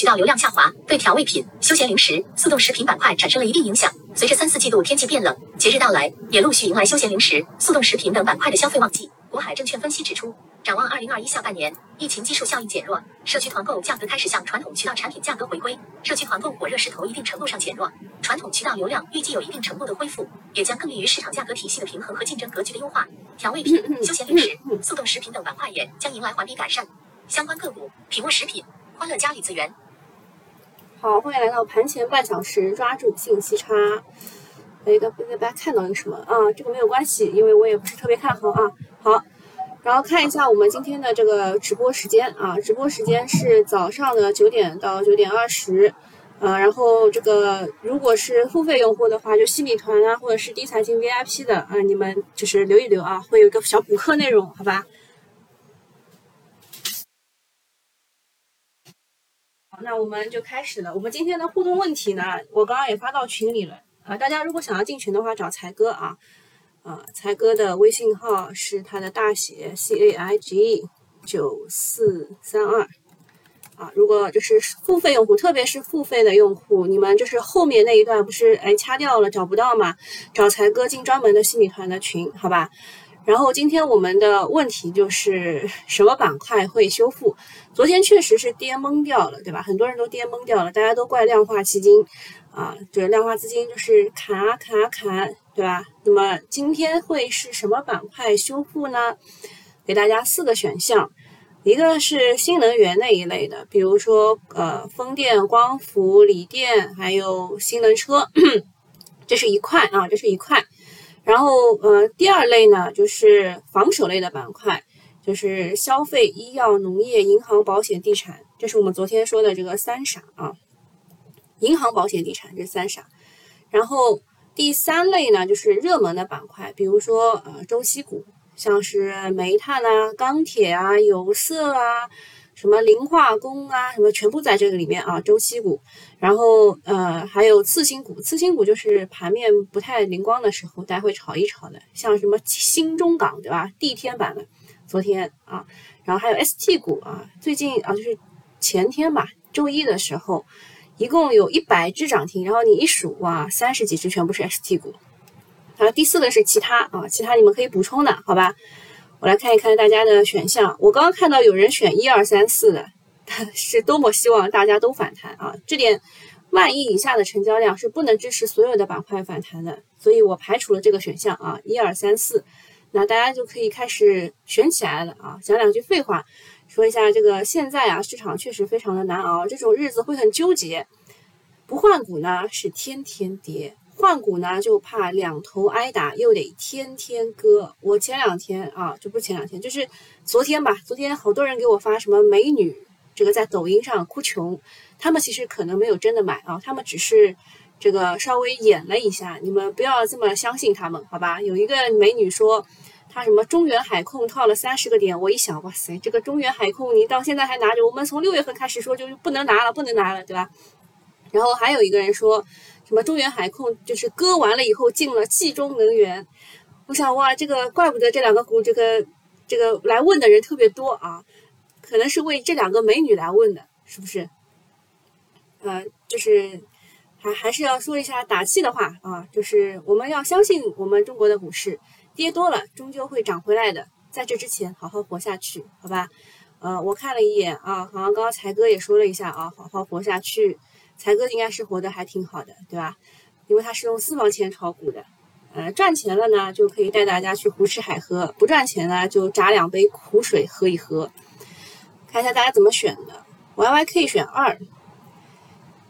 渠道流量下滑，对调味品、休闲零食、速冻食品板块产生了一定影响。随着三四季度天气变冷，节日到来，也陆续迎来休闲零食、速冻食品等板块的消费旺季。国海证券分析指出。展望二零二一下半年，疫情基数效应减弱，社区团购价格开始向传统渠道产品价格回归，社区团购火热势头一定程度上减弱，传统渠道流量预计有一定程度的恢复，也将更利于市场价格体系的平衡和竞争格局的优化。调味品、休闲零食、速冻食品等板块也将迎来环比改善。相关个股：品物食品、欢乐家李子园。好，欢迎来到盘前半小时，抓住信息差。哎，大家看到一个什么啊？这个没有关系，因为我也不是特别看好啊。好。然后看一下我们今天的这个直播时间啊，直播时间是早上的九点到九点二十，呃，然后这个如果是付费用户的话，就新米团啊，或者是低财经 VIP 的啊，你们就是留一留啊，会有一个小补课内容，好吧？那我们就开始了。我们今天的互动问题呢，我刚刚也发到群里了啊，大家如果想要进群的话，找才哥啊。啊，才哥的微信号是他的大写 C A I G 九四三二啊。如果就是付费用户，特别是付费的用户，你们就是后面那一段不是哎掐掉了找不到嘛？找才哥进专门的新米团的群，好吧？然后今天我们的问题就是什么板块会修复？昨天确实是跌懵掉了，对吧？很多人都跌懵掉了，大家都怪量化基金啊，就是量化资金就是砍啊砍啊砍。对吧？那么今天会是什么板块修复呢？给大家四个选项，一个是新能源那一类的，比如说呃风电、光伏、锂电，还有新能车，这是一块啊，这是一块。然后呃第二类呢就是防守类的板块，就是消费、医药、农业、银行、保险、地产，这是我们昨天说的这个三傻啊，银行、保险、地产这三傻，然后。第三类呢，就是热门的板块，比如说呃周期股，像是煤炭啊、钢铁啊、有色啊、什么磷化工啊，什么全部在这个里面啊，周期股。然后呃还有次新股，次新股就是盘面不太灵光的时候，大家会炒一炒的，像什么新中港对吧？地天板的，昨天啊，然后还有 ST 股啊，最近啊就是前天吧，周一的时候。一共有一百只涨停，然后你一数哇，三十几只全部是 ST 股。然后，第四个是其他啊，其他你们可以补充的，好吧？我来看一看大家的选项。我刚刚看到有人选一二三四的，是多么希望大家都反弹啊！这点万亿以下的成交量是不能支持所有的板块反弹的，所以我排除了这个选项啊，一二三四。那大家就可以开始选起来了啊！讲两句废话。说一下这个，现在啊，市场确实非常的难熬，这种日子会很纠结。不换股呢是天天跌，换股呢就怕两头挨打，又得天天割。我前两天啊，就不是前两天，就是昨天吧，昨天好多人给我发什么美女，这个在抖音上哭穷，他们其实可能没有真的买啊，他们只是这个稍微演了一下，你们不要这么相信他们，好吧？有一个美女说。她什么中原海控套了三十个点，我一想，哇塞，这个中原海控你到现在还拿着，我们从六月份开始说就不能拿了，不能拿了，对吧？然后还有一个人说什么中原海控就是割完了以后进了冀中能源，我想哇，这个怪不得这两个股这个这个来问的人特别多啊，可能是为这两个美女来问的，是不是？呃，就是还还是要说一下打气的话啊，就是我们要相信我们中国的股市。跌多了，终究会涨回来的。在这之前，好好活下去，好吧？呃，我看了一眼啊，好像刚刚才哥也说了一下啊，好好活下去。才哥应该是活得还挺好的，对吧？因为他是用私房钱炒股的。呃，赚钱了呢，就可以带大家去胡吃海喝；不赚钱呢，就榨两杯苦水喝一喝。看一下大家怎么选的，YYK 选二，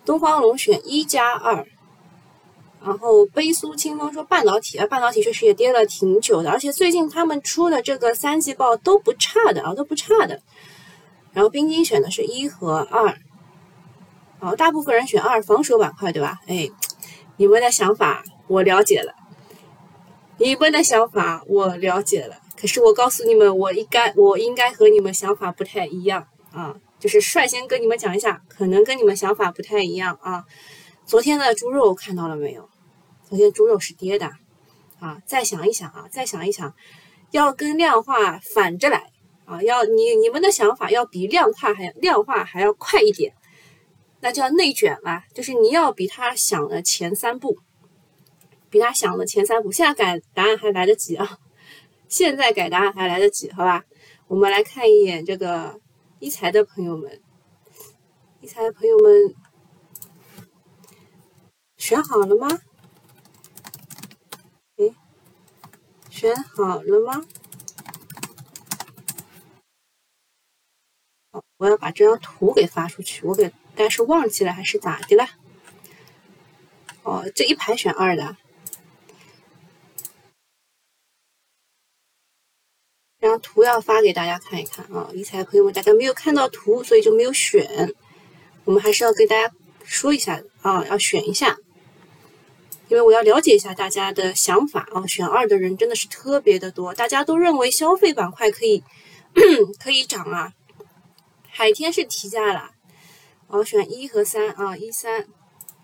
东方龙选一加二。然后悲苏清风说半导体啊，半导体确实也跌了挺久的，而且最近他们出的这个三季报都不差的啊，都不差的。然后冰晶选的是一和二，哦，大部分人选二防守板块对吧？哎，你们的想法我了解了，你们的想法我了解了。可是我告诉你们，我应该我应该和你们想法不太一样啊，就是率先跟你们讲一下，可能跟你们想法不太一样啊。昨天的猪肉看到了没有？昨天猪肉是跌的，啊，再想一想啊，再想一想，要跟量化反着来啊，要你你们的想法要比量化还量化还要快一点，那叫内卷了，就是你要比他想的前三步，比他想的前三步。现在改答案还来得及啊，现在改答案还来得及，好吧？我们来看一眼这个一财的朋友们，一财的朋友们选好了吗？哎，选好了吗？我要把这张图给发出去，我给。但是忘记了还是咋的了？哦，这一排选二的，这张图要发给大家看一看啊！理财朋友们，大家没有看到图，所以就没有选。我们还是要跟大家说一下啊，要选一下，因为我要了解一下大家的想法啊。选二的人真的是特别的多，大家都认为消费板块可以 可以涨啊，海天是提价了。我选一和三啊，一三，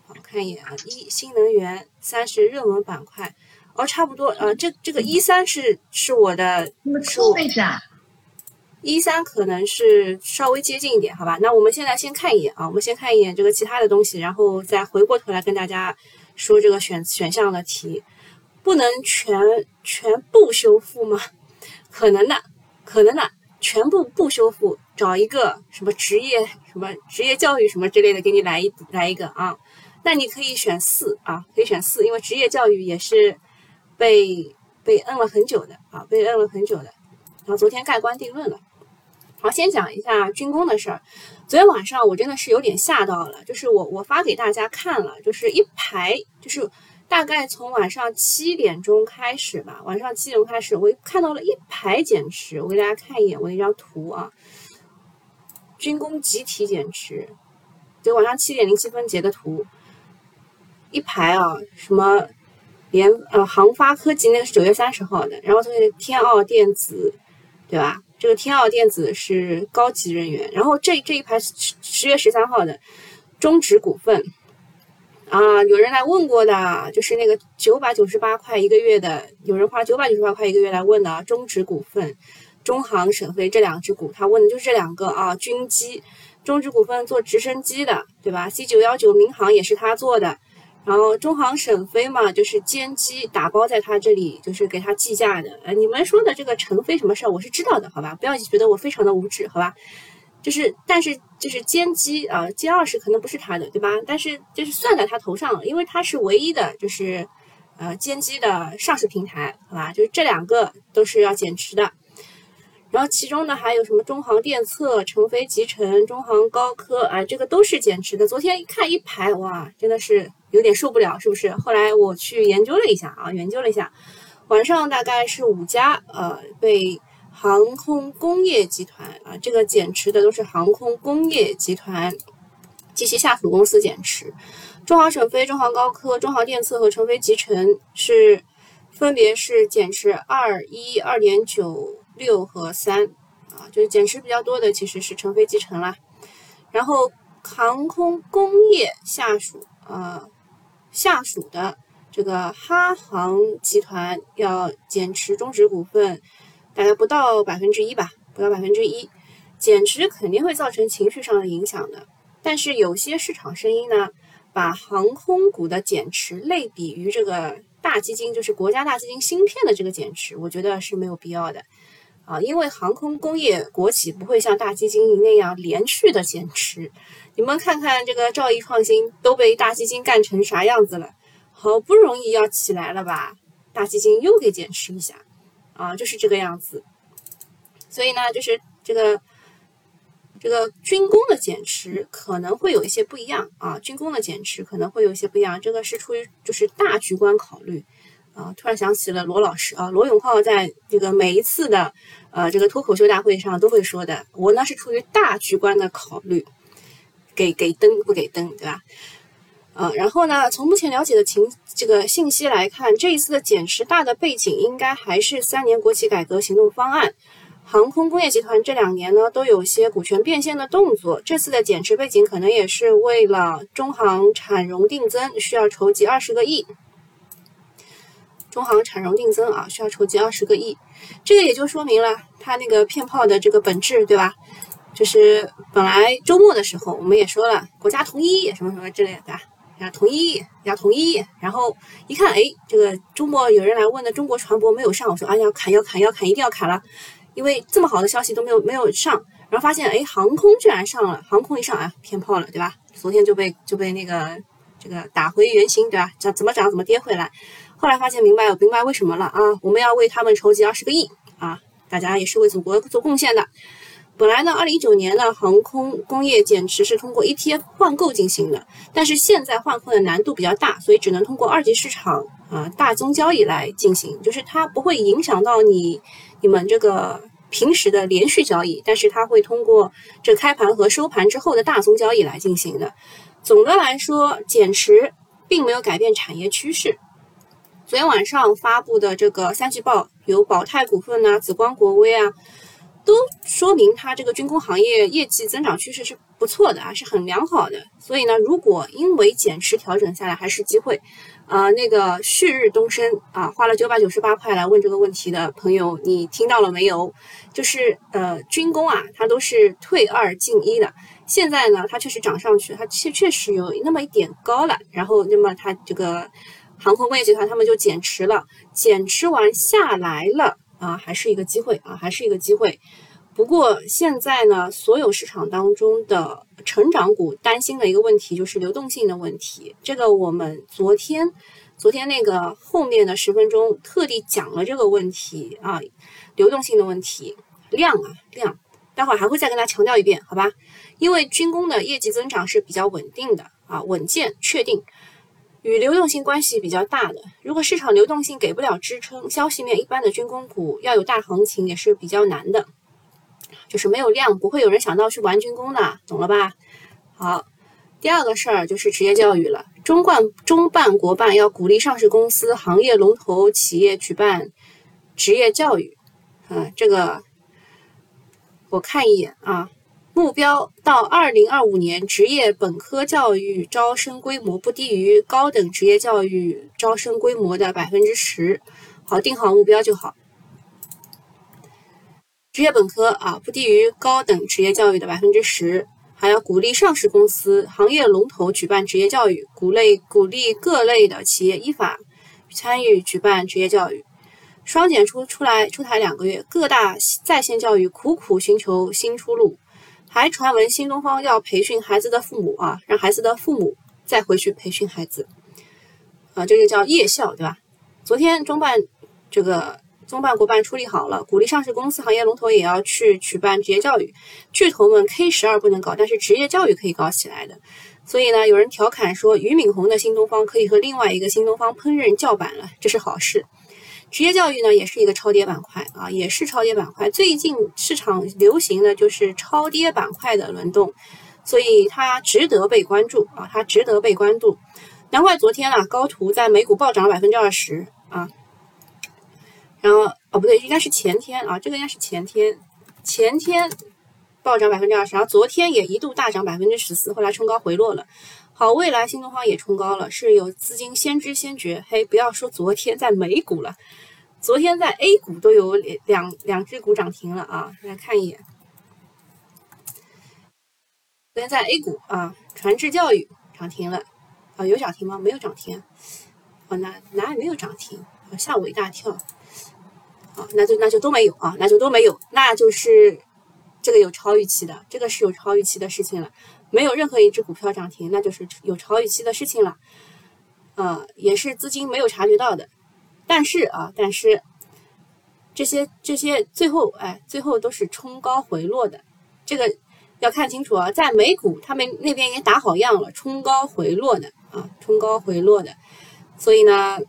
好看一眼啊，一新能源，三是热门板块，哦，差不多，呃，这这个一三是是我的，那么错位置啊，一三可能是稍微接近一点，好吧？那我们现在先看一眼啊，我们先看一眼这个其他的东西，然后再回过头来跟大家说这个选选项的题，不能全全部修复吗？可能的，可能的，全部不修复。找一个什么职业什么职业教育什么之类的，给你来一来一个啊。那你可以选四啊，可以选四，因为职业教育也是被被摁了很久的啊，被摁了很久的。然后昨天盖棺定论了。好，先讲一下军工的事儿。昨天晚上我真的是有点吓到了，就是我我发给大家看了，就是一排就是。大概从晚上七点钟开始吧，晚上七点钟开始，我看到了一排减持，我给大家看一眼我那张图啊，军工集体减持，就晚上七点零七分截的图，一排啊，什么联呃航发科技那个是九月三十号的，然后这个天奥电子，对吧？这个天奥电子是高级人员，然后这这一排十十月十三号的中植股份。啊，有人来问过的，就是那个九百九十八块一个月的，有人花九百九十八块一个月来问的中植股份、中航沈飞这两只股，他问的就是这两个啊。军机，中植股份做直升机的，对吧？C 九幺九民航也是他做的，然后中航沈飞嘛，就是歼机打包在他这里，就是给他计价的。呃，你们说的这个成飞什么事儿，我是知道的，好吧？不要觉得我非常的无知，好吧？就是，但是就是歼机啊，歼二十可能不是他的，对吧？但是就是算在他头上了，因为他是唯一的，就是呃歼机的上市平台，好吧？就是这两个都是要减持的。然后其中呢还有什么中航电测、成飞集成、中航高科啊，这个都是减持的。昨天一看一排，哇，真的是有点受不了，是不是？后来我去研究了一下啊，研究了一下，晚上大概是五家呃被。航空工业集团啊，这个减持的都是航空工业集团及其下属公司减持。中航沈飞、中航高科、中航电测和成飞集成是分别是减持二一、二点九六和三啊，就是减持比较多的其实是成飞集成啦。然后航空工业下属啊下属的这个哈航集团要减持中植股份。大概不到百分之一吧，不到百分之一，减持肯定会造成情绪上的影响的。但是有些市场声音呢，把航空股的减持类比于这个大基金，就是国家大基金芯片的这个减持，我觉得是没有必要的啊，因为航空工业国企不会像大基金那样连续的减持。你们看看这个兆易创新都被大基金干成啥样子了，好不容易要起来了吧，大基金又给减持一下。啊，就是这个样子，所以呢，就是这个这个军工的减持可能会有一些不一样啊，军工的减持可能会有一些不一样，这个是出于就是大局观考虑啊。突然想起了罗老师啊，罗永浩在这个每一次的呃这个脱口秀大会上都会说的，我呢是出于大局观的考虑，给给灯不给灯，对吧？呃，然后呢？从目前了解的情这个信息来看，这一次的减持大的背景应该还是三年国企改革行动方案。航空工业集团这两年呢都有些股权变现的动作，这次的减持背景可能也是为了中航产融定增，需要筹集二十个亿。中航产融定增啊，需要筹集二十个亿，这个也就说明了它那个骗炮的这个本质，对吧？就是本来周末的时候我们也说了国家统一什么什么之类的，对吧？要统一，要统一。然后一看，哎，这个周末有人来问的中国船舶没有上，我说啊要砍要砍要砍，一定要砍了，因为这么好的消息都没有没有上。然后发现，哎，航空居然上了，航空一上啊，偏炮了，对吧？昨天就被就被那个这个打回原形，对吧？涨怎么涨怎么跌回来。后来发现明白明白为什么了啊？我们要为他们筹集二十个亿啊！大家也是为祖国做贡献的。本来呢，二零一九年呢，航空工业减持是通过 ETF 换购进行的，但是现在换购的难度比较大，所以只能通过二级市场啊大宗交易来进行，就是它不会影响到你你们这个平时的连续交易，但是它会通过这开盘和收盘之后的大宗交易来进行的。总的来说，减持并没有改变产业趋势。昨天晚上发布的这个三季报，有宝泰股份呐、紫光国威啊，都说明它这个军工行业业绩增长趋势是不错的啊，是很良好的。所以呢，如果因为减持调整下来，还是机会。啊，那个旭日东升啊，花了九百九十八块来问这个问题的朋友，你听到了没有？就是呃，军工啊，它都是退二进一的。现在呢，它确实涨上去，它确确实有那么一点高了。然后，那么它这个。航空工业集团他们就减持了，减持完下来了啊，还是一个机会啊，还是一个机会。不过现在呢，所有市场当中的成长股担心的一个问题就是流动性的问题。这个我们昨天昨天那个后面的十分钟特地讲了这个问题啊，流动性的问题，量啊量，待会儿还会再跟大家强调一遍，好吧？因为军工的业绩增长是比较稳定的啊，稳健确定。与流动性关系比较大的，如果市场流动性给不了支撑，消息面一般的军工股要有大行情也是比较难的，就是没有量，不会有人想到去玩军工的，懂了吧？好，第二个事儿就是职业教育了，中冠、中办、国办要鼓励上市公司、行业龙头企业举办职业教育，啊，这个我看一眼啊。目标到二零二五年，职业本科教育招生规模不低于高等职业教育招生规模的百分之十。好，定好目标就好。职业本科啊，不低于高等职业教育的百分之十。还要鼓励上市公司、行业龙头举办职业教育，鼓励鼓励各类的企业依法参与举办职业教育。双减出出来出台两个月，各大在线教育苦苦寻求新出路。还传闻新东方要培训孩子的父母啊，让孩子的父母再回去培训孩子，啊，这个叫夜校，对吧？昨天中办这个中办国办处理好了，鼓励上市公司、行业龙头也要去举办职业教育。巨头们 K 十二不能搞，但是职业教育可以搞起来的。所以呢，有人调侃说，俞敏洪的新东方可以和另外一个新东方烹饪叫板了，这是好事。职业教育呢，也是一个超跌板块啊，也是超跌板块。最近市场流行的就是超跌板块的轮动，所以它值得被关注啊，它值得被关注。难怪昨天啊，高途在美股暴涨了百分之二十啊，然后哦不对，应该是前天啊，这个应该是前天，前天暴涨百分之二十，然后昨天也一度大涨百分之十四，后来冲高回落了。好，未来新东方也冲高了，是有资金先知先觉。嘿，不要说昨天在美股了，昨天在 A 股都有两两只股涨停了啊！来看一眼，昨天在 A 股啊，传智教育涨停了啊，有涨停吗？没有涨停，哦，哪哪里没有涨停？吓我一大跳。好，那就那就都没有啊，那就都没有，那就是这个有超预期的，这个是有超预期的事情了。没有任何一只股票涨停，那就是有超预期的事情了，啊，也是资金没有察觉到的。但是啊，但是这些这些最后哎，最后都是冲高回落的，这个要看清楚啊。在美股他们那边已经打好样了，冲高回落的啊，冲高回落的。所以呢，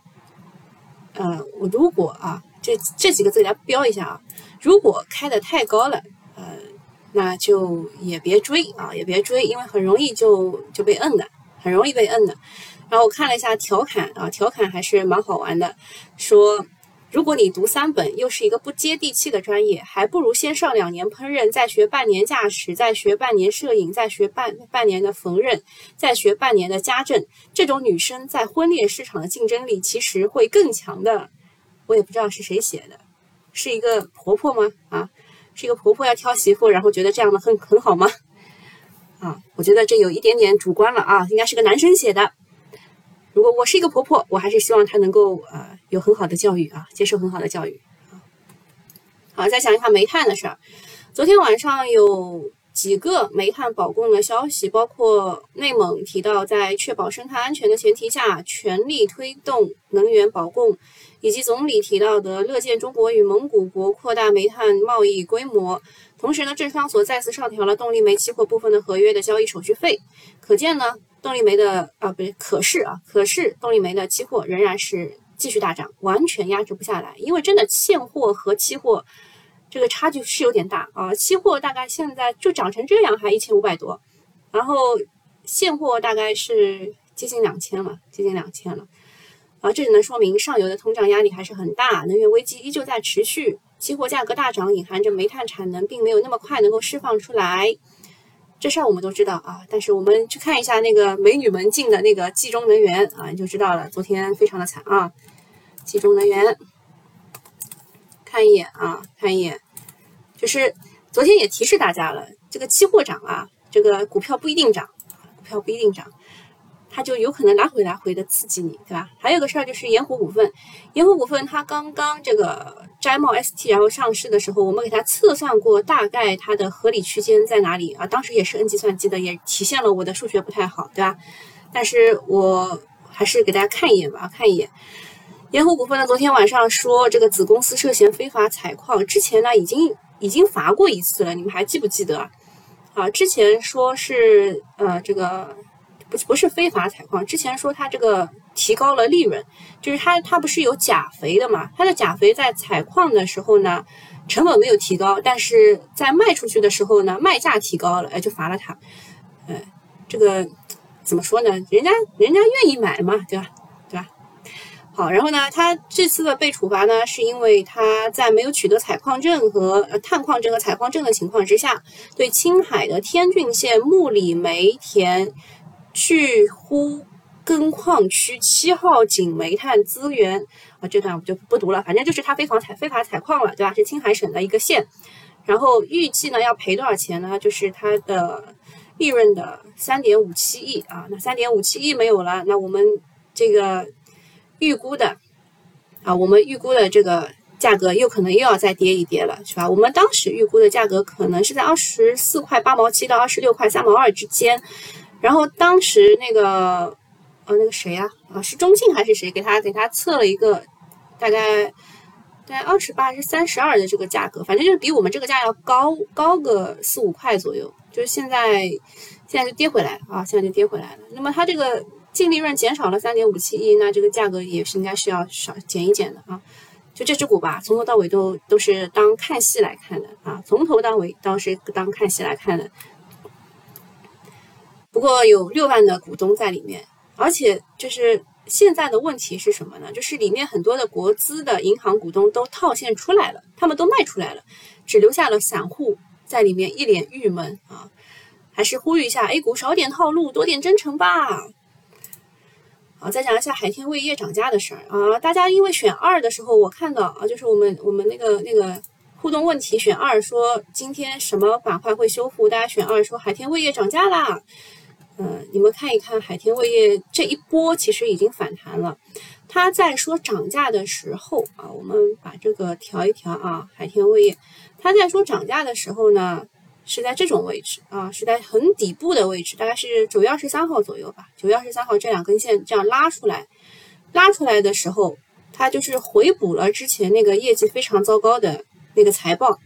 呃，我如果啊，这这几个字给大家标一下啊，如果开的太高了。那就也别追啊，也别追，因为很容易就就被摁的，很容易被摁的。然后我看了一下调侃啊，调侃还是蛮好玩的，说如果你读三本又是一个不接地气的专业，还不如先上两年烹饪，再学半年驾驶，再学半年摄影，再学半半年的缝纫，再学半年的家政。这种女生在婚恋市场的竞争力其实会更强的。我也不知道是谁写的，是一个婆婆吗？啊？是一个婆婆要挑媳妇，然后觉得这样的很很好吗？啊，我觉得这有一点点主观了啊，应该是个男生写的。如果我是一个婆婆，我还是希望她能够呃有很好的教育啊，接受很好的教育啊。好，再讲一下煤炭的事儿。昨天晚上有。几个煤炭保供的消息，包括内蒙提到在确保生态安全的前提下，全力推动能源保供，以及总理提到的乐见中国与蒙古国扩大煤炭贸易规模。同时呢，证商所再次上调了动力煤期货部分的合约的交易手续费。可见呢，动力煤的啊，不对，可是啊，可是动力煤的期货仍然是继续大涨，完全压制不下来，因为真的现货和期货。这个差距是有点大啊，期货大概现在就涨成这样，还一千五百多，然后现货大概是接近两千了，接近两千了，啊，这只能说明上游的通胀压力还是很大，能源危机依旧在持续，期货价格大涨隐含着煤炭产能并没有那么快能够释放出来，这事儿我们都知道啊，但是我们去看一下那个美女们进的那个冀中能源啊，你就知道了，昨天非常的惨啊，冀中能源。看一眼啊，看一眼，就是昨天也提示大家了，这个期货涨啊，这个股票不一定涨，股票不一定涨，它就有可能来回来回的刺激你，对吧？还有个事儿就是盐湖股份，盐湖股份它刚刚这个摘帽 ST 然后上市的时候，我们给它测算过大概它的合理区间在哪里啊？当时也是 N 计算机的，也体现了我的数学不太好，对吧？但是我还是给大家看一眼吧，看一眼。盐湖股份呢，昨天晚上说这个子公司涉嫌非法采矿，之前呢已经已经罚过一次了，你们还记不记得？啊，之前说是呃这个不不是非法采矿，之前说它这个提高了利润，就是它它不是有钾肥的嘛？它的钾肥在采矿的时候呢，成本没有提高，但是在卖出去的时候呢，卖价提高了，哎，就罚了它。呃，这个怎么说呢？人家人家愿意买嘛，对吧？对吧好，然后呢，他这次的被处罚呢，是因为他在没有取得采矿证和探矿证和采矿证的情况之下，对青海的天峻县木里煤田去呼根矿区七号井煤炭资源啊，这段我就不读了，反正就是他非法采非法采矿了，对吧？是青海省的一个县，然后预计呢要赔多少钱呢？就是他的利润的三点五七亿啊，那三点五七亿没有了，那我们这个。预估的啊，我们预估的这个价格又可能又要再跌一跌了，是吧？我们当时预估的价格可能是在二十四块八毛七到二十六块三毛二之间，然后当时那个呃那个谁呀啊是中信还是谁给他给他测了一个大概大概二十八还是三十二的这个价格，反正就是比我们这个价要高高个四五块左右，就是现在现在就跌回来啊，现在就跌回来了。那么它这个。净利润减少了三点五七亿，那这个价格也是应该是要少减一减的啊。就这只股吧，从头到尾都都是当看戏来看的啊，从头到尾都是当看戏来看的。不过有六万的股东在里面，而且就是现在的问题是什么呢？就是里面很多的国资的银行股东都套现出来了，他们都卖出来了，只留下了散户在里面一脸郁闷啊。还是呼吁一下 A 股少点套路，多点真诚吧。啊，再讲一下海天味业涨价的事儿啊！大家因为选二的时候，我看到啊，就是我们我们那个那个互动问题选二说今天什么板块会修复？大家选二说海天味业涨价啦。嗯，你们看一看海天味业这一波其实已经反弹了。它在说涨价的时候啊，我们把这个调一调啊，海天味业它在说涨价的时候呢。是在这种位置啊，是在很底部的位置，大概是九月二十三号左右吧。九月二十三号这两根线这样拉出来，拉出来的时候，它就是回补了之前那个业绩非常糟糕的那个财报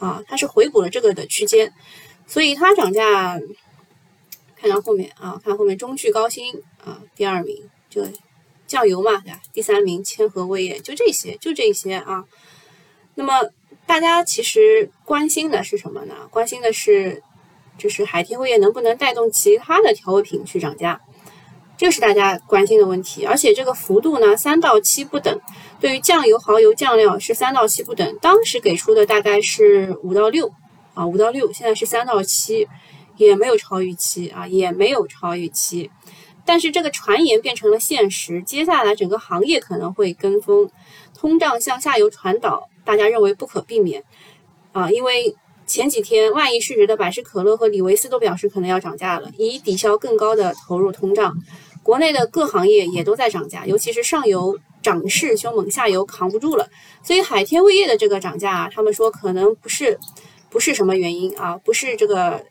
啊，它是回补了这个的区间，所以它涨价。看到后面啊，看后面中炬高新啊，第二名就酱油嘛，对吧？第三名千和味业，就这些，就这些啊。那么。大家其实关心的是什么呢？关心的是，就是海天味业能不能带动其他的调味品去涨价，这是大家关心的问题。而且这个幅度呢，三到七不等。对于酱油、蚝油、酱料是三到七不等，当时给出的大概是五到六啊，五到六，现在是三到七，也没有超预期啊，也没有超预期。但是这个传言变成了现实，接下来整个行业可能会跟风，通胀向下游传导。大家认为不可避免，啊，因为前几天万亿市值的百事可乐和李维斯都表示可能要涨价了，以抵消更高的投入通胀。国内的各行业也都在涨价，尤其是上游涨势凶猛，下游扛不住了。所以海天味业的这个涨价，他们说可能不是不是什么原因啊，不是这个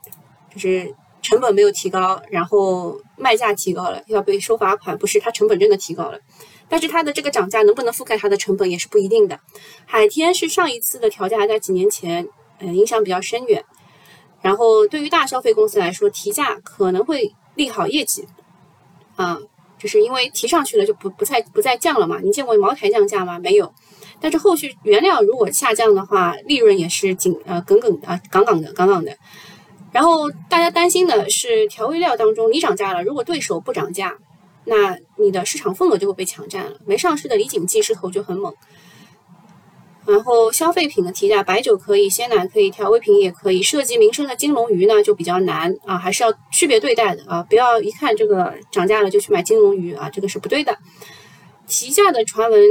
就是成本没有提高，然后卖价提高了要被收罚款，不是它成本真的提高了。但是它的这个涨价能不能覆盖它的成本也是不一定的。海天是上一次的调价在几年前，嗯，影响比较深远。然后对于大消费公司来说，提价可能会利好业绩。啊，就是因为提上去了就不不再不再降了嘛？你见过茅台降价吗？没有。但是后续原料如果下降的话，利润也是紧呃耿耿啊杠杠的杠杠的。然后大家担心的是调味料当中你涨价了，如果对手不涨价，那你的市场份额就会被抢占了。没上市的李锦记势头就很猛。然后消费品的提价，白酒可以，鲜奶可以，调味品也可以。涉及民生的金龙鱼呢，就比较难啊，还是要区别对待的啊，不要一看这个涨价了就去买金龙鱼啊，这个是不对的。提价的传闻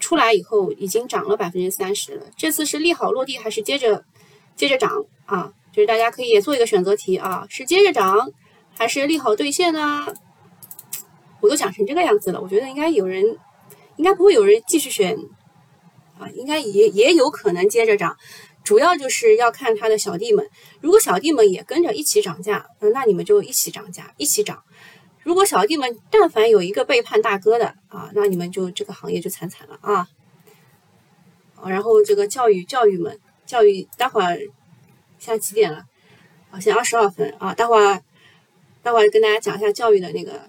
出来以后，已经涨了百分之三十了。这次是利好落地还是接着接着涨啊？就是大家可以也做一个选择题啊，是接着涨还是利好兑现呢？我都讲成这个样子了，我觉得应该有人，应该不会有人继续选。啊，应该也也有可能接着涨，主要就是要看他的小弟们。如果小弟们也跟着一起涨价，那你们就一起涨价，一起涨。如果小弟们但凡有一个背叛大哥的啊，那你们就这个行业就惨惨了啊。然后这个教育教育们，教育待会儿现在几点了？啊，现在二十二分啊，待会儿待会儿跟大家讲一下教育的那个。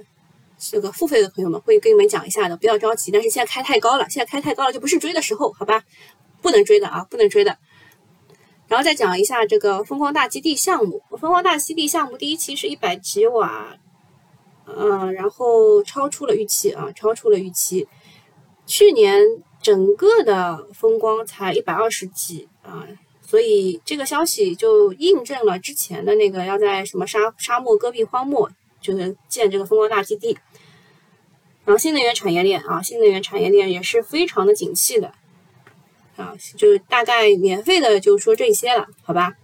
这个付费的朋友们会跟你们讲一下的，不要着急。但是现在开太高了，现在开太高了就不是追的时候，好吧？不能追的啊，不能追的。然后再讲一下这个风光大基地项目，风光大基地项目第一期是一百几瓦，嗯，然后超出了预期啊，超出了预期。去年整个的风光才一百二十几啊，所以这个消息就印证了之前的那个要在什么沙沙漠戈壁荒漠。就是建这个风光大基地，然后新能源产业链啊，新能源产业链也是非常的景气的啊，就大概免费的就说这些了，好吧？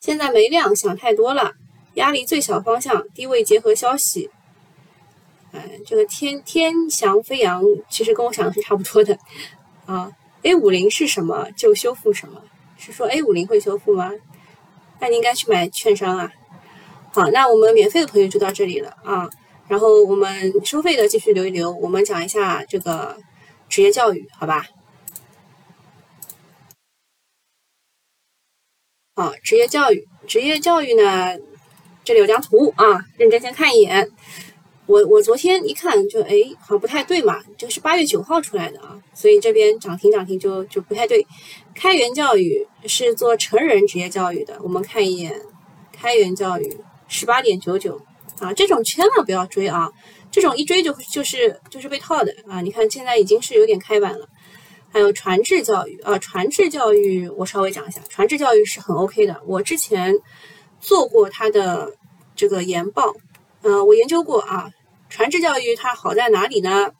现在没量，想太多了，压力最小方向，低位结合消息，哎，这个天天翔飞扬其实跟我想的是差不多的啊。A 五零是什么就修复什么，是说 A 五零会修复吗？那你应该去买券商啊。好，那我们免费的朋友就到这里了啊。然后我们收费的继续留一留，我们讲一下这个职业教育，好吧？好，职业教育，职业教育呢，这里有张图啊，认真先看一眼。我我昨天一看就哎，好像不太对嘛，这个是八月九号出来的啊，所以这边涨停涨停就就不太对。开源教育是做成人职业教育的，我们看一眼，开源教育十八点九九啊，这种千万不要追啊，这种一追就就是就是被套的啊。你看现在已经是有点开板了。还有传智教育啊，传智教育我稍微讲一下，传智教育是很 OK 的，我之前做过它的这个研报。嗯，我研究过啊，传智教育它好在哪里呢？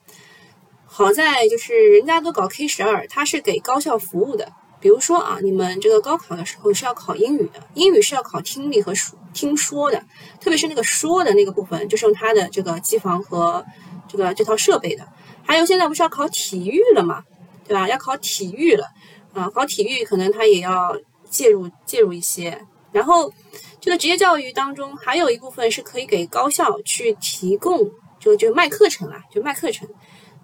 好在就是人家都搞 K 十二，它是给高校服务的。比如说啊，你们这个高考的时候是要考英语的，英语是要考听力和说听说的，特别是那个说的那个部分，就是用它的这个机房和这个这套设备的。还有现在不是要考体育了嘛，对吧？要考体育了啊，考体育可能它也要介入介入一些，然后。这个职业教育当中还有一部分是可以给高校去提供，就就卖课程啦，就卖课程。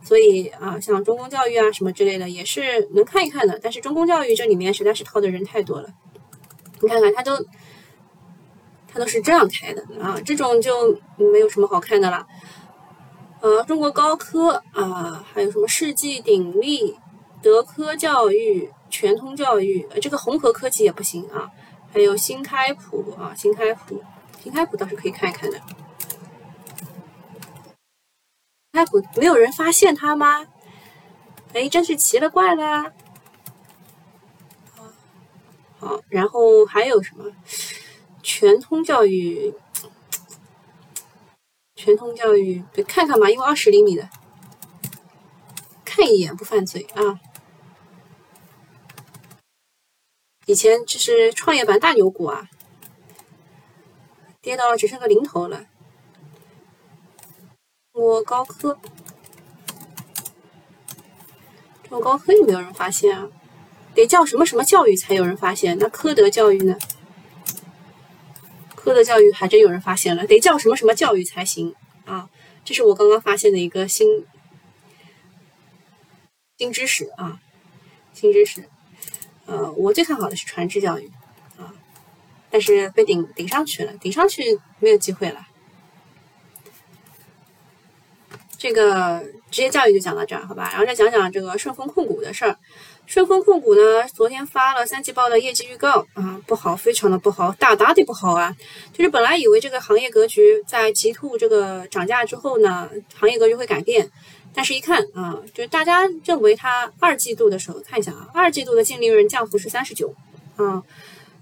所以啊，像中公教育啊什么之类的也是能看一看的。但是中公教育这里面实在是套的人太多了，你看看他都他都是这样开的啊，这种就没有什么好看的了。呃，中国高科啊，还有什么世纪鼎立、德科教育、全通教育，这个红河科技也不行啊。还有新开普啊，新开普，新开普倒是可以看一看的。开普没有人发现它吗？哎，真是奇了怪了。好，然后还有什么？全通教育，全通教育，对，看看吧，因为二十厘米的，看一眼不犯罪啊。以前这是创业板大牛股啊，跌到只剩个零头了。中国高科，中国高科有没有人发现啊？得叫什么什么教育才有人发现？那科德教育呢？科德教育还真有人发现了，得叫什么什么教育才行啊？这是我刚刚发现的一个新新知识啊，新知识。呃，我最看好的是传智教育啊，但是被顶顶上去了，顶上去没有机会了。这个职业教育就讲到这儿，好吧？然后再讲讲这个顺丰控股的事儿。顺丰控股呢，昨天发了三季报的业绩预告啊，不好，非常的不好，大大的不好啊！就是本来以为这个行业格局在极兔这个涨价之后呢，行业格局会改变，但是一看啊，就是大家认为它二季度的时候，看一下啊，二季度的净利润降幅是三十九啊，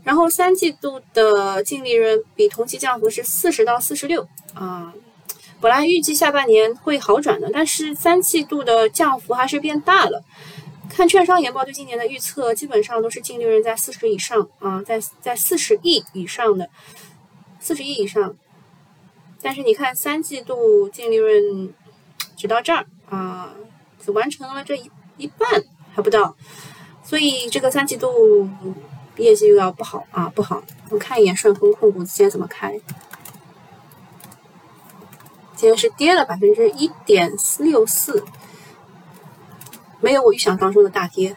然后三季度的净利润比同期降幅是四十到四十六啊，本来预计下半年会好转的，但是三季度的降幅还是变大了。看券商研报对今年的预测，基本上都是净利润在四十以上啊，在在四十亿以上的，四十亿以上。但是你看三季度净利润只到这儿啊，只完成了这一一半还不到，所以这个三季度业绩又要不好啊，不好。我看一眼顺丰控股今天怎么开，今天是跌了百分之一点六四。没有我预想当中的大跌。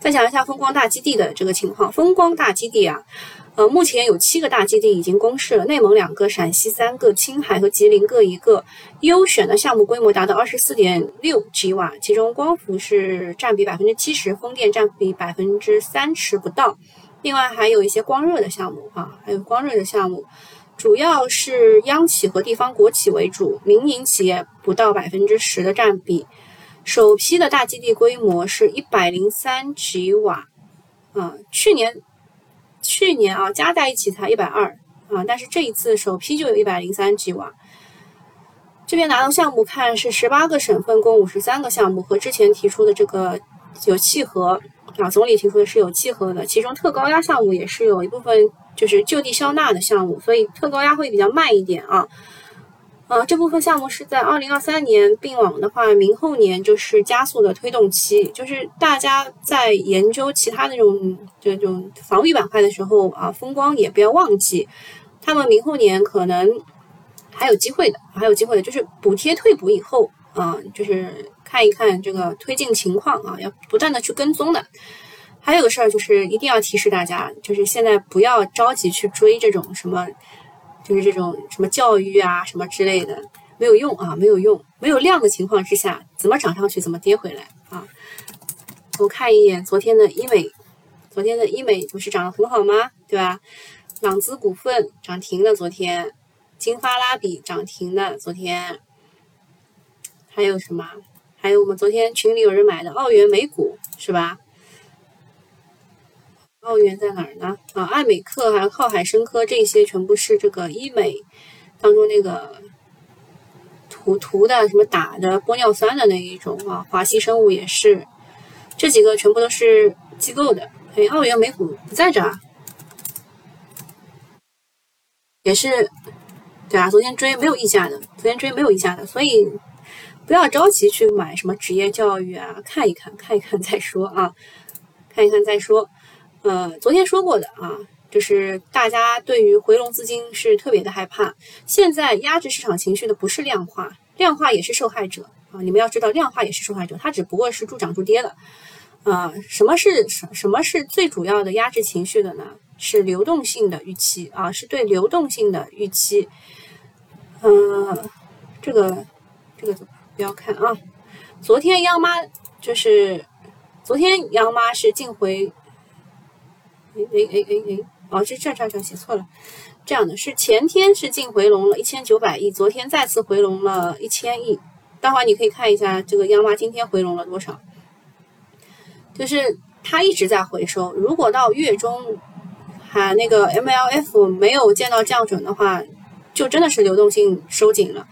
再讲一下风光大基地的这个情况。风光大基地啊，呃，目前有七个大基地已经公示了，内蒙两个，陕西三个，青海和吉林各一个。优选的项目规模达到二十四点六 g 瓦，其中光伏是占比百分之七十，风电占比百分之三十不到。另外还有一些光热的项目啊，还有光热的项目，主要是央企和地方国企为主，民营企业不到百分之十的占比。首批的大基地规模是一百零三吉瓦，啊，去年去年啊加在一起才一百二啊，但是这一次首批就有一百零三吉瓦。这边拿到项目看是十八个省份共五十三个项目，和之前提出的这个有契合啊，总理提出的是有契合的，其中特高压项目也是有一部分就是就地消纳的项目，所以特高压会比较慢一点啊。呃，这部分项目是在二零二三年并网的话，明后年就是加速的推动期。就是大家在研究其他那种这种防御板块的时候啊，风光也不要忘记，他们明后年可能还有机会的，还有机会的。就是补贴退补以后啊，就是看一看这个推进情况啊，要不断的去跟踪的。还有个事儿就是一定要提示大家，就是现在不要着急去追这种什么。就是这种什么教育啊，什么之类的，没有用啊，没有用，没有量的情况之下，怎么涨上去，怎么跌回来啊？我看一眼昨天的医美，昨天的医美不是涨得很好吗？对吧？朗姿股份涨停了，昨天，金发拉比涨停的，昨天，还有什么？还有我们昨天群里有人买的澳元美股，是吧？澳元在哪儿呢？啊，爱美克还有浩海生科这些全部是这个医美当中那个涂涂的什么打的玻尿酸的那一种啊，华西生物也是，这几个全部都是机构的。哎，澳元美股不在这儿，也是对啊，昨天追没有溢价的，昨天追没有溢价的，所以不要着急去买什么职业教育啊，看一看看一看再说啊，看一看再说。呃，昨天说过的啊，就是大家对于回笼资金是特别的害怕。现在压制市场情绪的不是量化，量化也是受害者啊。你们要知道，量化也是受害者，它只不过是助涨助跌的。啊，什么是什什么是最主要的压制情绪的呢？是流动性的预期啊，是对流动性的预期。嗯，这个这个不要看啊。昨天央妈就是昨天央妈是进回。哎哎哎哎哎，哦，这这这这写错了，这样的是前天是净回笼了一千九百亿，昨天再次回笼了一千亿。待会儿你可以看一下这个央妈今天回笼了多少，就是它一直在回收。如果到月中还那个 MLF 没有见到降准的话，就真的是流动性收紧了。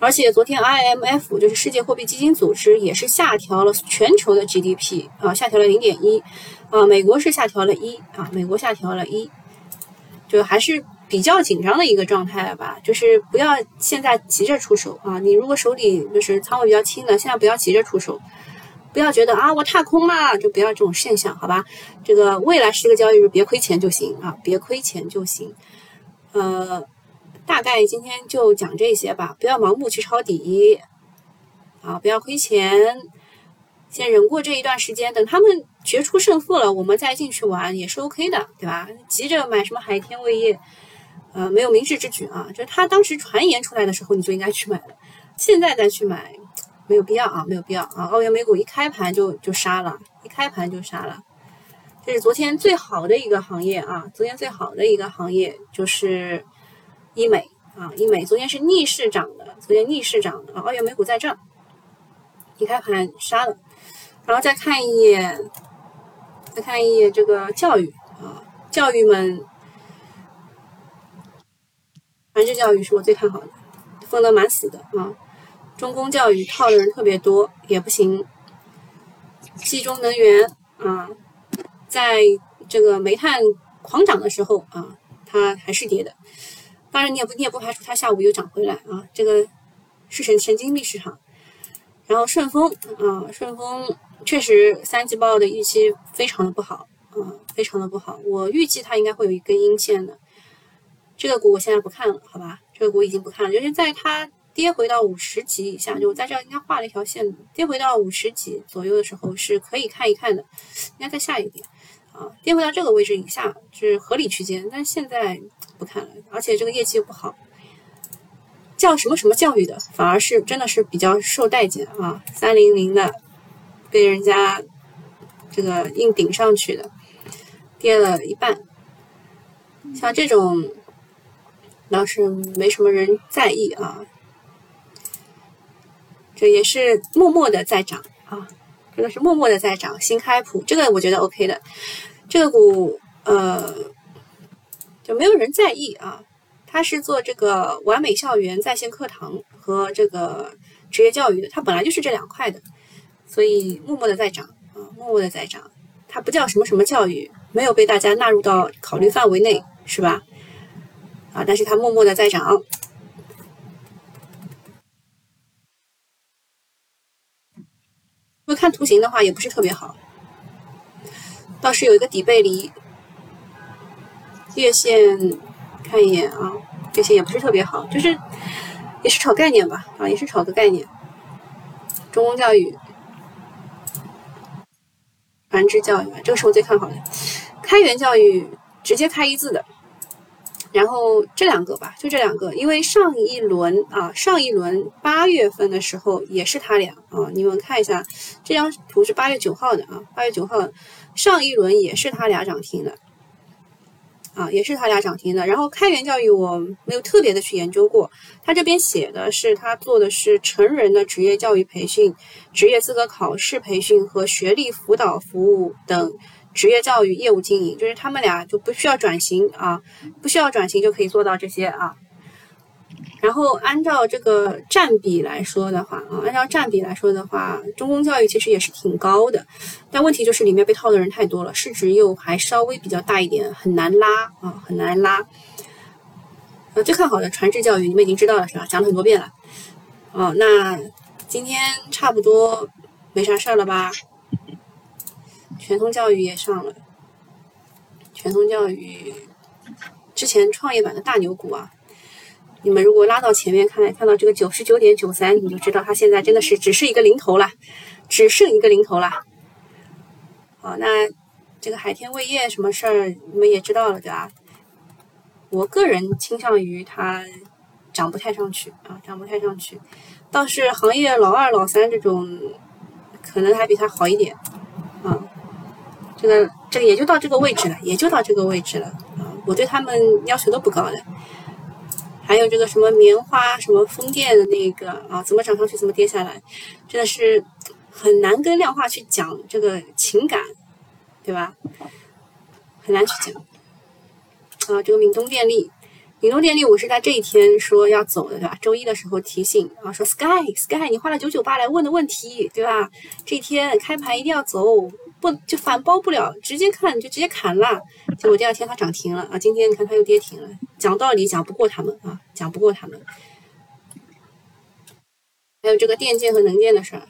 而且昨天 IMF 就是世界货币基金组织也是下调了全球的 GDP 啊，下调了零点一啊，美国是下调了一啊，美国下调了一，就还是比较紧张的一个状态吧。就是不要现在急着出手啊，你如果手里就是仓位比较轻的，现在不要急着出手，不要觉得啊我踏空了，就不要这种现象，好吧？这个未来是个交易日，别亏钱就行啊，别亏钱就行，呃。大概今天就讲这些吧，不要盲目去抄底，啊，不要亏钱，先忍过这一段时间，等他们决出胜负了，我们再进去玩也是 OK 的，对吧？急着买什么海天味业，呃，没有明智之举啊。就是他当时传言出来的时候，你就应该去买了，现在再去买没有必要啊，没有必要啊。澳元美股一开盘就就杀了，一开盘就杀了，这是昨天最好的一个行业啊，昨天最好的一个行业就是。医美啊，医美昨天是逆势涨的，昨天逆势涨的啊，澳元美股在这儿，一开盘杀了，然后再看一眼，再看一眼这个教育啊，教育们，传智教育是我最看好的，封的蛮死的啊，中公教育套的人特别多，也不行，冀中能源啊，在这个煤炭狂涨的时候啊，它还是跌的。当然，你也不你也不排除它下午又涨回来啊，这个是神神经币市场。然后顺丰啊，顺丰确实三季报的预期非常的不好啊，非常的不好。我预计它应该会有一根阴线的。这个股我现在不看了，好吧？这个股已经不看了，就是在它跌回到五十级以下，就我在这应该画了一条线，跌回到五十级左右的时候是可以看一看的，应该再下一点。啊，跌回到这个位置以下是合理区间，但现在不看了，而且这个业绩又不好，叫什么什么教育的，反而是真的是比较受待见啊。三零零的被人家这个硬顶上去的，跌了一半，像这种倒是没什么人在意啊，这也是默默的在涨啊。这个是默默的在涨，新开普这个我觉得 OK 的，这个股呃就没有人在意啊。他是做这个完美校园在线课堂和这个职业教育的，他本来就是这两块的，所以默默的在涨啊，默默的在涨。它不叫什么什么教育，没有被大家纳入到考虑范围内，是吧？啊，但是它默默的在涨。如果看图形的话，也不是特别好，倒是有一个底背离，月线看一眼啊，月线也不是特别好，就是也是炒概念吧，啊，也是炒个概念。中公教育、传智教育，这个是我最看好的。开源教育直接开一字的。然后这两个吧，就这两个，因为上一轮啊，上一轮八月份的时候也是他俩啊，你们看一下这张图是八月九号的啊，八月九号上一轮也是他俩涨停的啊，也是他俩涨停的。然后开源教育我没有特别的去研究过，他这边写的是他做的是成人的职业教育培训、职业资格考试培训和学历辅导服务等。职业教育业务经营，就是他们俩就不需要转型啊，不需要转型就可以做到这些啊。然后按照这个占比来说的话啊，按照占比来说的话，中公教育其实也是挺高的，但问题就是里面被套的人太多了，市值又还稍微比较大一点，很难拉啊，很难拉。呃，最看好的传智教育你们已经知道了是吧？讲了很多遍了。哦，那今天差不多没啥事儿了吧？全通教育也上了，全通教育之前创业板的大牛股啊，你们如果拉到前面看，看到这个九十九点九三，你就知道它现在真的是只是一个零头了，只剩一个零头了。好，那这个海天味业什么事儿，你们也知道了对吧？我个人倾向于它涨不太上去啊，涨不太上去，倒是行业老二、老三这种，可能还比它好一点啊。这个这个也就到这个位置了，也就到这个位置了啊！我对他们要求都不高的。还有这个什么棉花、什么风电的那个啊，怎么涨上去，怎么跌下来，真的是很难跟量化去讲这个情感，对吧？很难去讲啊。这个闽东电力闽东电力，我是在这一天说要走的，对吧？周一的时候提醒啊，说 Sky Sky，你花了九九八来问的问题，对吧？这一天开盘一定要走，不就反包不了，直接看就直接砍了。结果第二天它涨停了啊，今天你看它又跌停了。讲道理讲不过他们啊，讲不过他们。还有这个电建和能建的事儿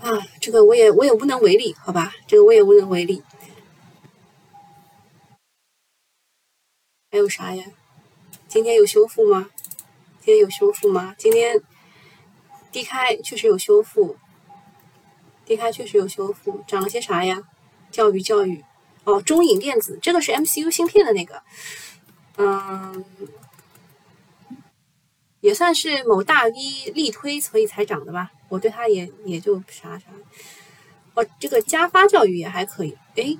啊，这个我也我也无能为力，好吧？这个我也无能为力。还有啥呀？今天有修复吗？今天有修复吗？今天低开确实有修复，低开确实有修复，涨了些啥呀？教育教育哦，中影电子这个是 MCU 芯片的那个，嗯，也算是某大 V 力推所以才涨的吧。我对它也也就啥啥。哦，这个加发教育也还可以。哎，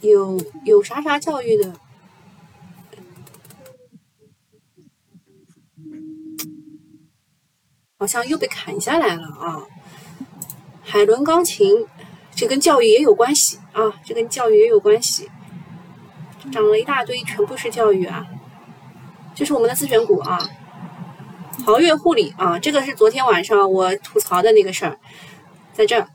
有有啥啥教育的？好像又被砍下来了啊！海伦钢琴，这跟教育也有关系啊，这跟教育也有关系，涨了一大堆，全部是教育啊！这是我们的自选股啊，豪越护理啊，这个是昨天晚上我吐槽的那个事儿，在这儿，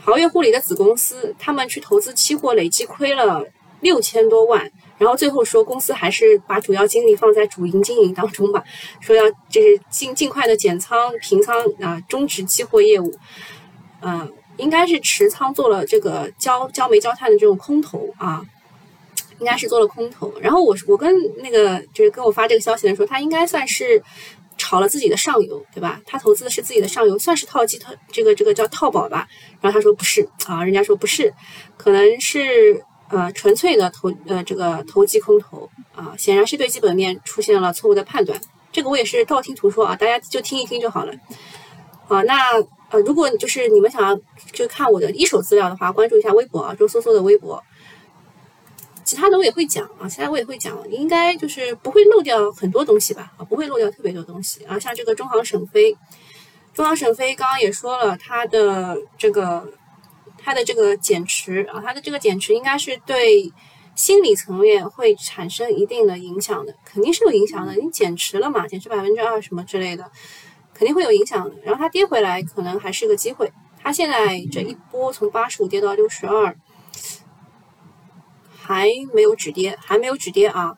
豪越护理的子公司，他们去投资期货，累计亏了六千多万。然后最后说，公司还是把主要精力放在主营经营当中吧。说要就是尽尽快的减仓平仓啊，终止期货业务。嗯，应该是持仓做了这个焦焦煤焦炭的这种空头啊，应该是做了空头。然后我我跟那个就是跟我发这个消息的时候，他应该算是炒了自己的上游，对吧？他投资的是自己的上游，算是套机套这个这个叫套保吧。然后他说不是啊，人家说不是，可能是。呃，纯粹的投呃这个投机空头啊，显然是对基本面出现了错误的判断。这个我也是道听途说啊，大家就听一听就好了。啊，那呃，如果就是你们想要就看我的一手资料的话，关注一下微博啊，周搜搜的微博。其他的我也会讲啊，其他我也会讲，应该就是不会漏掉很多东西吧？啊，不会漏掉特别多东西啊。像这个中航沈飞，中航沈飞刚刚也说了，它的这个。它的这个减持啊，它的这个减持应该是对心理层面会产生一定的影响的，肯定是有影响的。你减持了嘛，减持百分之二什么之类的，肯定会有影响的。然后它跌回来可能还是个机会。它现在这一波从八十五跌到六十二，还没有止跌，还没有止跌啊！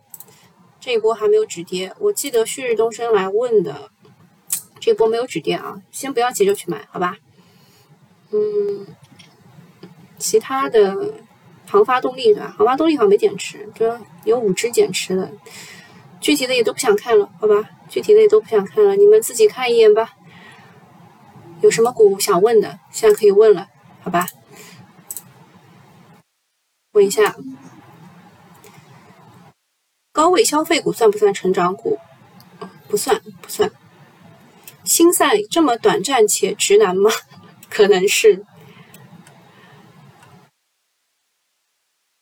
这一波还没有止跌。我记得旭日东升来问的，这波没有止跌啊，先不要急着去买，好吧？嗯。其他的航发动力对吧？航发动力好像没减持，这有五只减持的，具体的也都不想看了，好吧？具体的也都不想看了，你们自己看一眼吧。有什么股想问的，现在可以问了，好吧？问一下，高位消费股算不算成长股？不算，不算。新赛这么短暂且直男吗？可能是。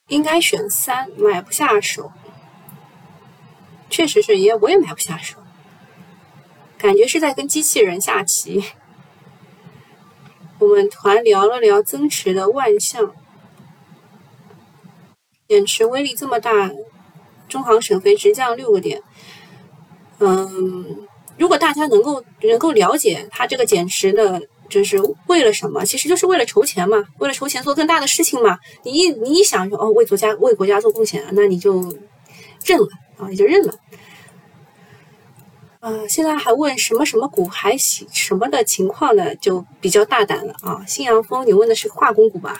应该选三，买不下手，确实是也我也买不下手，感觉是在跟机器人下棋。我们团聊了聊增持的万象，减持威力这么大，中航沈飞直降六个点。嗯，如果大家能够能够了解它这个减持的。就是为了什么？其实就是为了筹钱嘛，为了筹钱做更大的事情嘛。你一你一想说哦，为国家为国家做贡献，那你就认了啊，你就认了。啊，现在还问什么什么股还行什么的情况呢，就比较大胆了啊。新阳峰，你问的是化工股吧？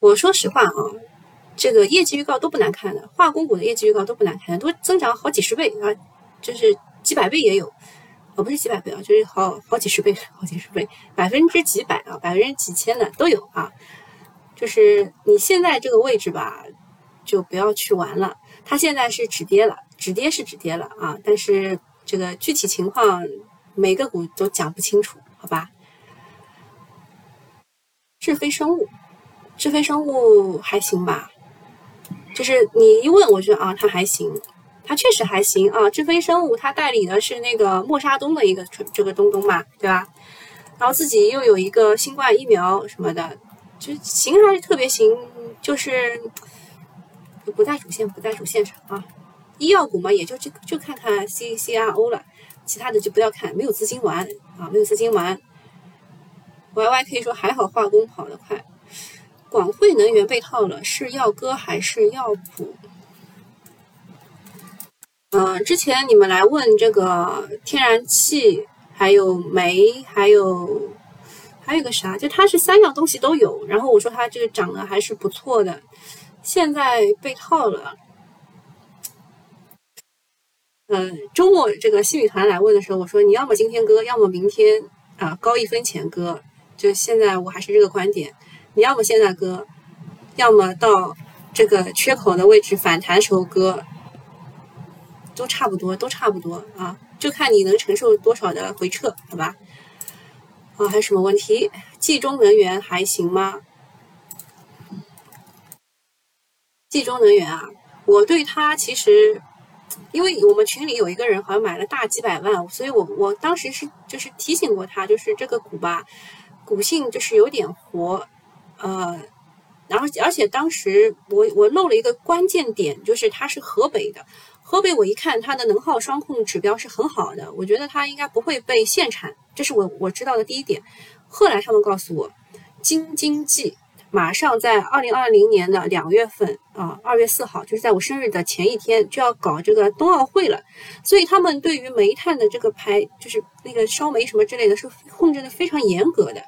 我说实话啊，这个业绩预告都不难看的，化工股的业绩预告都不难看，都增长好几十倍啊。就是几百倍也有，哦，不是几百倍啊，就是好好几十倍，好几十倍，百分之几百啊，百分之几千的都有啊。就是你现在这个位置吧，就不要去玩了。它现在是止跌了，止跌是止跌了啊，但是这个具体情况每个股都讲不清楚，好吧？智飞生物，智飞生物还行吧？就是你一问，我觉得啊，它还行。它确实还行啊，智飞生物它代理的是那个默沙东的一个这个东东嘛，对吧？然后自己又有一个新冠疫苗什么的，就行还是特别行，就是不在主线，不在主线上啊。医药股嘛，也就就就看看 C C R O 了，其他的就不要看，没有资金玩啊，没有资金玩。Y Y 可以说还好，化工跑得快。广汇能源被套了，是药哥还是药普？嗯，之前你们来问这个天然气，还有煤，还有还有个啥，就它是三样东西都有。然后我说它这个涨得还是不错的，现在被套了。嗯，周末这个新宇团来问的时候，我说你要么今天割，要么明天啊高一分钱割。就现在我还是这个观点。要么现在割，要么到这个缺口的位置反弹时候割，都差不多，都差不多啊，就看你能承受多少的回撤，好吧？啊，还有什么问题？冀中能源还行吗？冀中能源啊，我对它其实，因为我们群里有一个人好像买了大几百万，所以我我当时是就是提醒过他，就是这个股吧，股性就是有点活。呃，然后而且当时我我漏了一个关键点，就是它是河北的，河北我一看它的能耗双控指标是很好的，我觉得它应该不会被限产，这是我我知道的第一点。后来他们告诉我，京津冀马上在二零二零年的两月份啊，二月四号，就是在我生日的前一天就要搞这个冬奥会了，所以他们对于煤炭的这个排，就是那个烧煤什么之类的，是控制的非常严格的，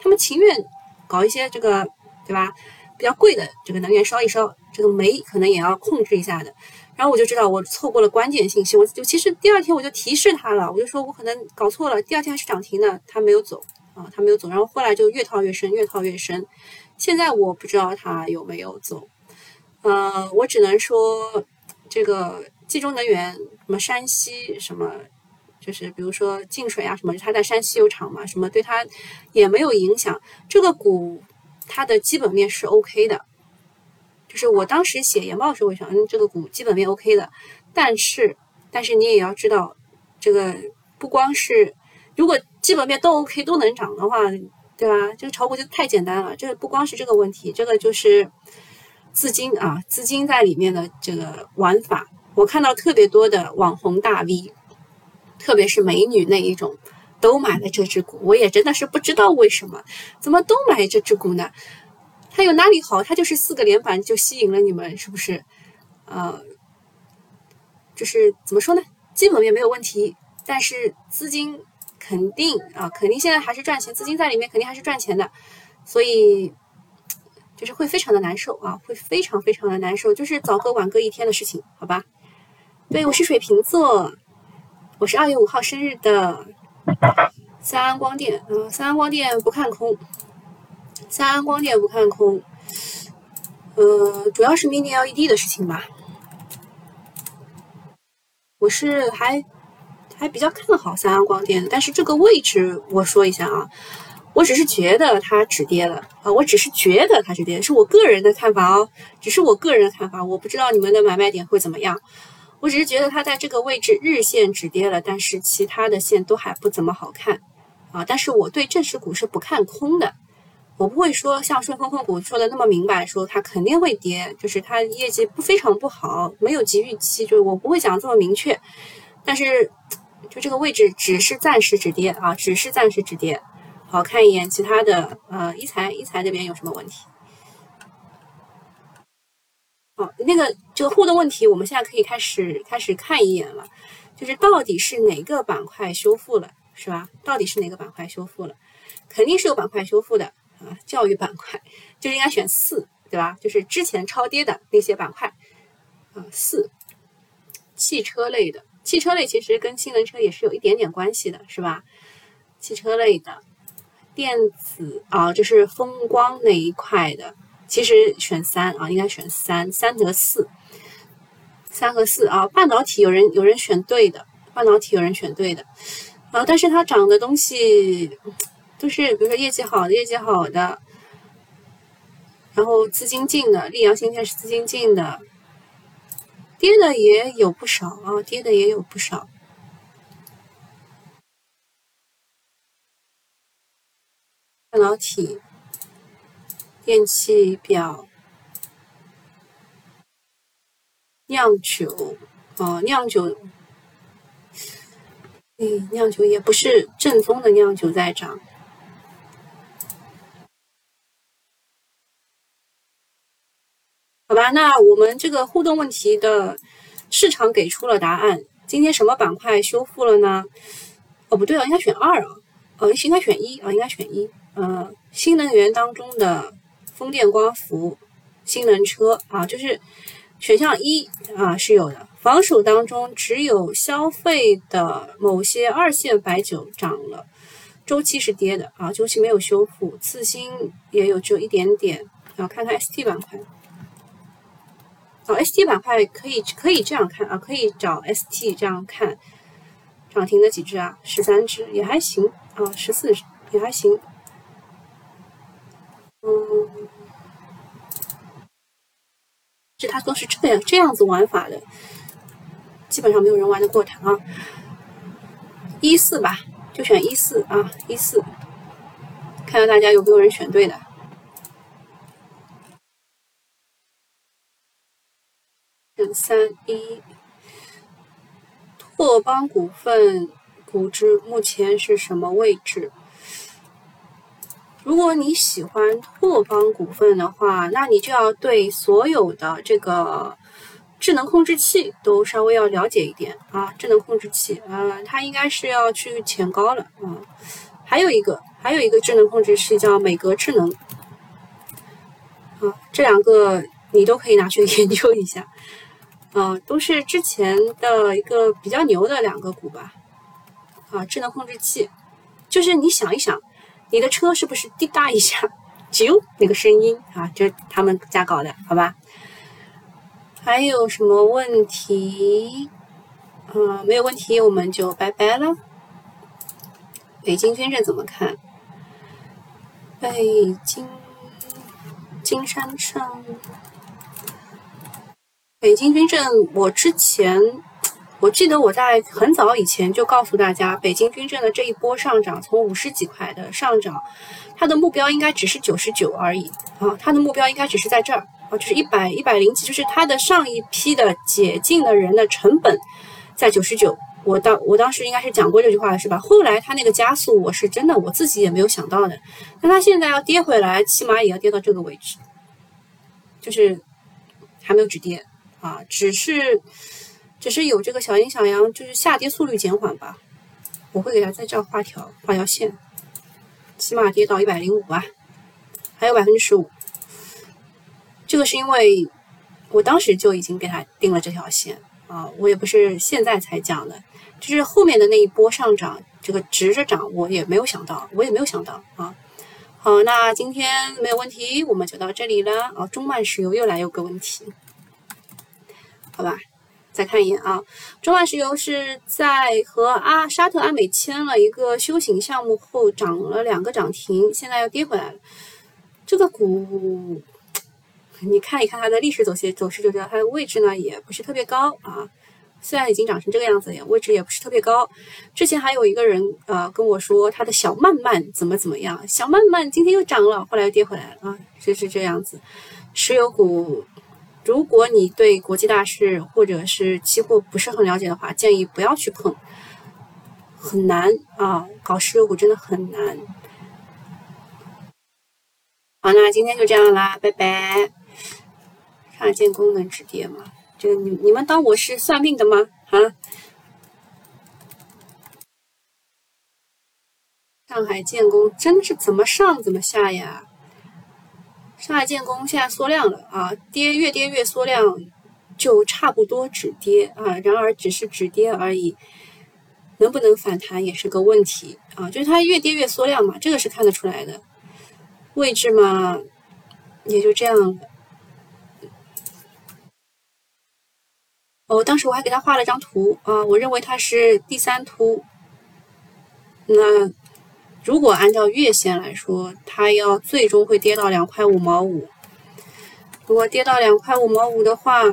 他们情愿。搞一些这个，对吧？比较贵的这个能源烧一烧，这个煤可能也要控制一下的。然后我就知道我错过了关键信息，我就其实第二天我就提示他了，我就说我可能搞错了。第二天还是涨停的，他没有走啊，他没有走。然后后来就越套越深，越套越深。现在我不知道他有没有走，呃，我只能说这个冀中能源什么山西什么。就是比如说净水啊什么，它在山西有厂嘛，什么对它也没有影响。这个股它的基本面是 OK 的，就是我当时写研报的时候，我想，嗯，这个股基本面 OK 的。但是，但是你也要知道，这个不光是如果基本面都 OK 都能涨的话，对吧？这个炒股就太简单了。这个不光是这个问题，这个就是资金啊，资金在里面的这个玩法。我看到特别多的网红大 V。特别是美女那一种，都买了这只股，我也真的是不知道为什么，怎么都买这只股呢？它有哪里好？它就是四个连板就吸引了你们，是不是？呃，就是怎么说呢？基本面没有问题，但是资金肯定啊，肯定现在还是赚钱，资金在里面肯定还是赚钱的，所以就是会非常的难受啊，会非常非常的难受，就是早割晚割一天的事情，好吧？对我是水瓶座。我是二月五号生日的三安光电，嗯，三安光电不看空，三安光电不看空，呃，主要是 Mini LED 的事情吧。我是还还比较看好三安光电，但是这个位置我说一下啊，我只是觉得它止跌了啊，我只是觉得它止跌，是我个人的看法哦，只是我个人的看法，我不知道你们的买卖点会怎么样。我只是觉得它在这个位置日线止跌了，但是其他的线都还不怎么好看啊。但是我对正式股是不看空的，我不会说像顺丰控股说的那么明白，说它肯定会跌，就是它业绩不非常不好，没有及预期，就是我不会讲这么明确。但是就这个位置只是暂时止跌啊，只是暂时止跌。好看一眼其他的，呃，一财一财这边有什么问题？哦，那个这个互动问题，我们现在可以开始开始看一眼了，就是到底是哪个板块修复了，是吧？到底是哪个板块修复了？肯定是有板块修复的啊，教育板块就应该选四，对吧？就是之前超跌的那些板块啊，四，汽车类的，汽车类其实跟新能源车也是有一点点关系的，是吧？汽车类的，电子啊，就是风光那一块的。其实选三啊，应该选三，三和四，三和四啊。半导体有人有人选对的，半导体有人选对的啊，但是它涨的东西都是，比如说业绩好的，业绩好的，然后资金进的，溧阳芯片是资金进的，跌的也有不少啊，跌的也有不少。半导体。电器表、酿酒，哦，酿酒，嗯，酿酒也不是正宗的酿酒在涨。好吧，那我们这个互动问题的市场给出了答案。今天什么板块修复了呢？哦，不对啊，应该选二啊，呃，应该选一啊，应该选一。呃，新能源当中的风电、光伏、新能源车啊，就是选项一啊是有的。防守当中只有消费的某些二线白酒涨了，周期是跌的啊，周期没有修复。次新也有只有一点点。啊，看看 ST 板块。哦，ST 板块可以可以这样看啊，可以找 ST 这样看，涨停的几只啊？十三只也还行啊，十四也还行。嗯，这它都是这样这样子玩法的，基本上没有人玩得过它啊。一四吧，就选一四啊，一四，看看大家有没有人选对的。三一，拓邦股份股值目前是什么位置？如果你喜欢拓邦股份的话，那你就要对所有的这个智能控制器都稍微要了解一点啊。智能控制器啊，它应该是要去前高了啊。还有一个，还有一个智能控制器叫美格智能啊，这两个你都可以拿去研究一下。啊，都是之前的一个比较牛的两个股吧。啊，智能控制器，就是你想一想，你的车是不是滴答一下，啾那个声音啊，就是他们家搞的，好吧？还有什么问题？嗯，没有问题，我们就拜拜了。北京军政怎么看？北京金山上。北京军政，我之前我记得我在很早以前就告诉大家，北京军政的这一波上涨，从五十几块的上涨，它的目标应该只是九十九而已啊，它的目标应该只是在这儿啊，就是一百一百零几，就是它的上一批的解禁的人的成本在九十九。我当我当时应该是讲过这句话是吧？后来它那个加速，我是真的我自己也没有想到的。那它现在要跌回来，起码也要跌到这个位置，就是还没有止跌。啊，只是，只是有这个小阴小阳，就是下跌速率减缓吧。我会给它在这画条，画条线，起码跌到一百零五吧，还有百分之十五。这个是因为我当时就已经给它定了这条线啊，我也不是现在才讲的，就是后面的那一波上涨，这个直着涨，我也没有想到，我也没有想到啊。好，那今天没有问题，我们就到这里了啊。中曼石油又来有个问题。好吧，再看一眼啊，中万石油是在和阿沙特阿美签了一个修行项目后涨了两个涨停，现在又跌回来了。这个股，你看一看它的历史走势走势就知道，它的位置呢也不是特别高啊。虽然已经涨成这个样子，也位置也不是特别高。之前还有一个人呃跟我说他的小曼曼怎么怎么样，小曼曼今天又涨了，后来又跌回来了啊，就是这样子。石油股。如果你对国际大事或者是期货不是很了解的话，建议不要去碰，很难啊，搞石油股真的很难。好，那今天就这样啦，拜拜。上海建工能止跌吗？这个你你们当我是算命的吗？啊？上海建工真的是怎么上怎么下呀？上海建工现在缩量了啊，跌越跌越缩量，就差不多止跌啊。然而只是止跌而已，能不能反弹也是个问题啊。就是它越跌越缩量嘛，这个是看得出来的。位置嘛，也就这样了。哦，当时我还给他画了张图啊，我认为它是第三突，那。如果按照月线来说，它要最终会跌到两块五毛五。如果跌到两块五毛五的话，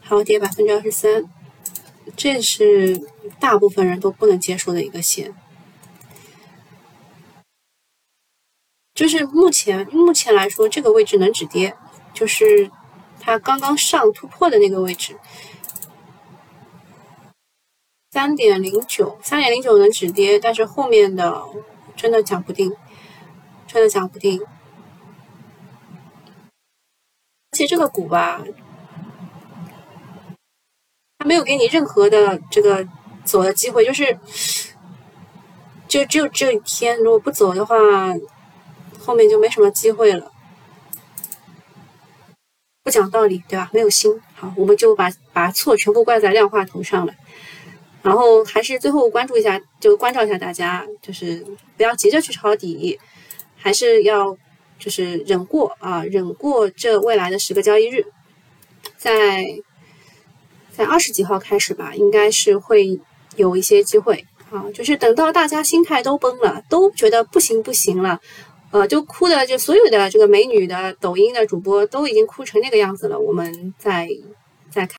还要跌百分之二十三，这是大部分人都不能接受的一个线。就是目前目前来说，这个位置能止跌，就是它刚刚上突破的那个位置，三点零九，三点零九能止跌，但是后面的真的讲不定，真的讲不定。而且这个股吧，它没有给你任何的这个走的机会，就是就只有这一天，如果不走的话。后面就没什么机会了，不讲道理，对吧？没有心，好，我们就把把错全部怪在量化头上了。然后还是最后关注一下，就关照一下大家，就是不要急着去抄底，还是要就是忍过啊，忍过这未来的十个交易日，在在二十几号开始吧，应该是会有一些机会啊，就是等到大家心态都崩了，都觉得不行不行了。呃，就哭的，就所有的这个美女的抖音的主播都已经哭成那个样子了，我们再再看。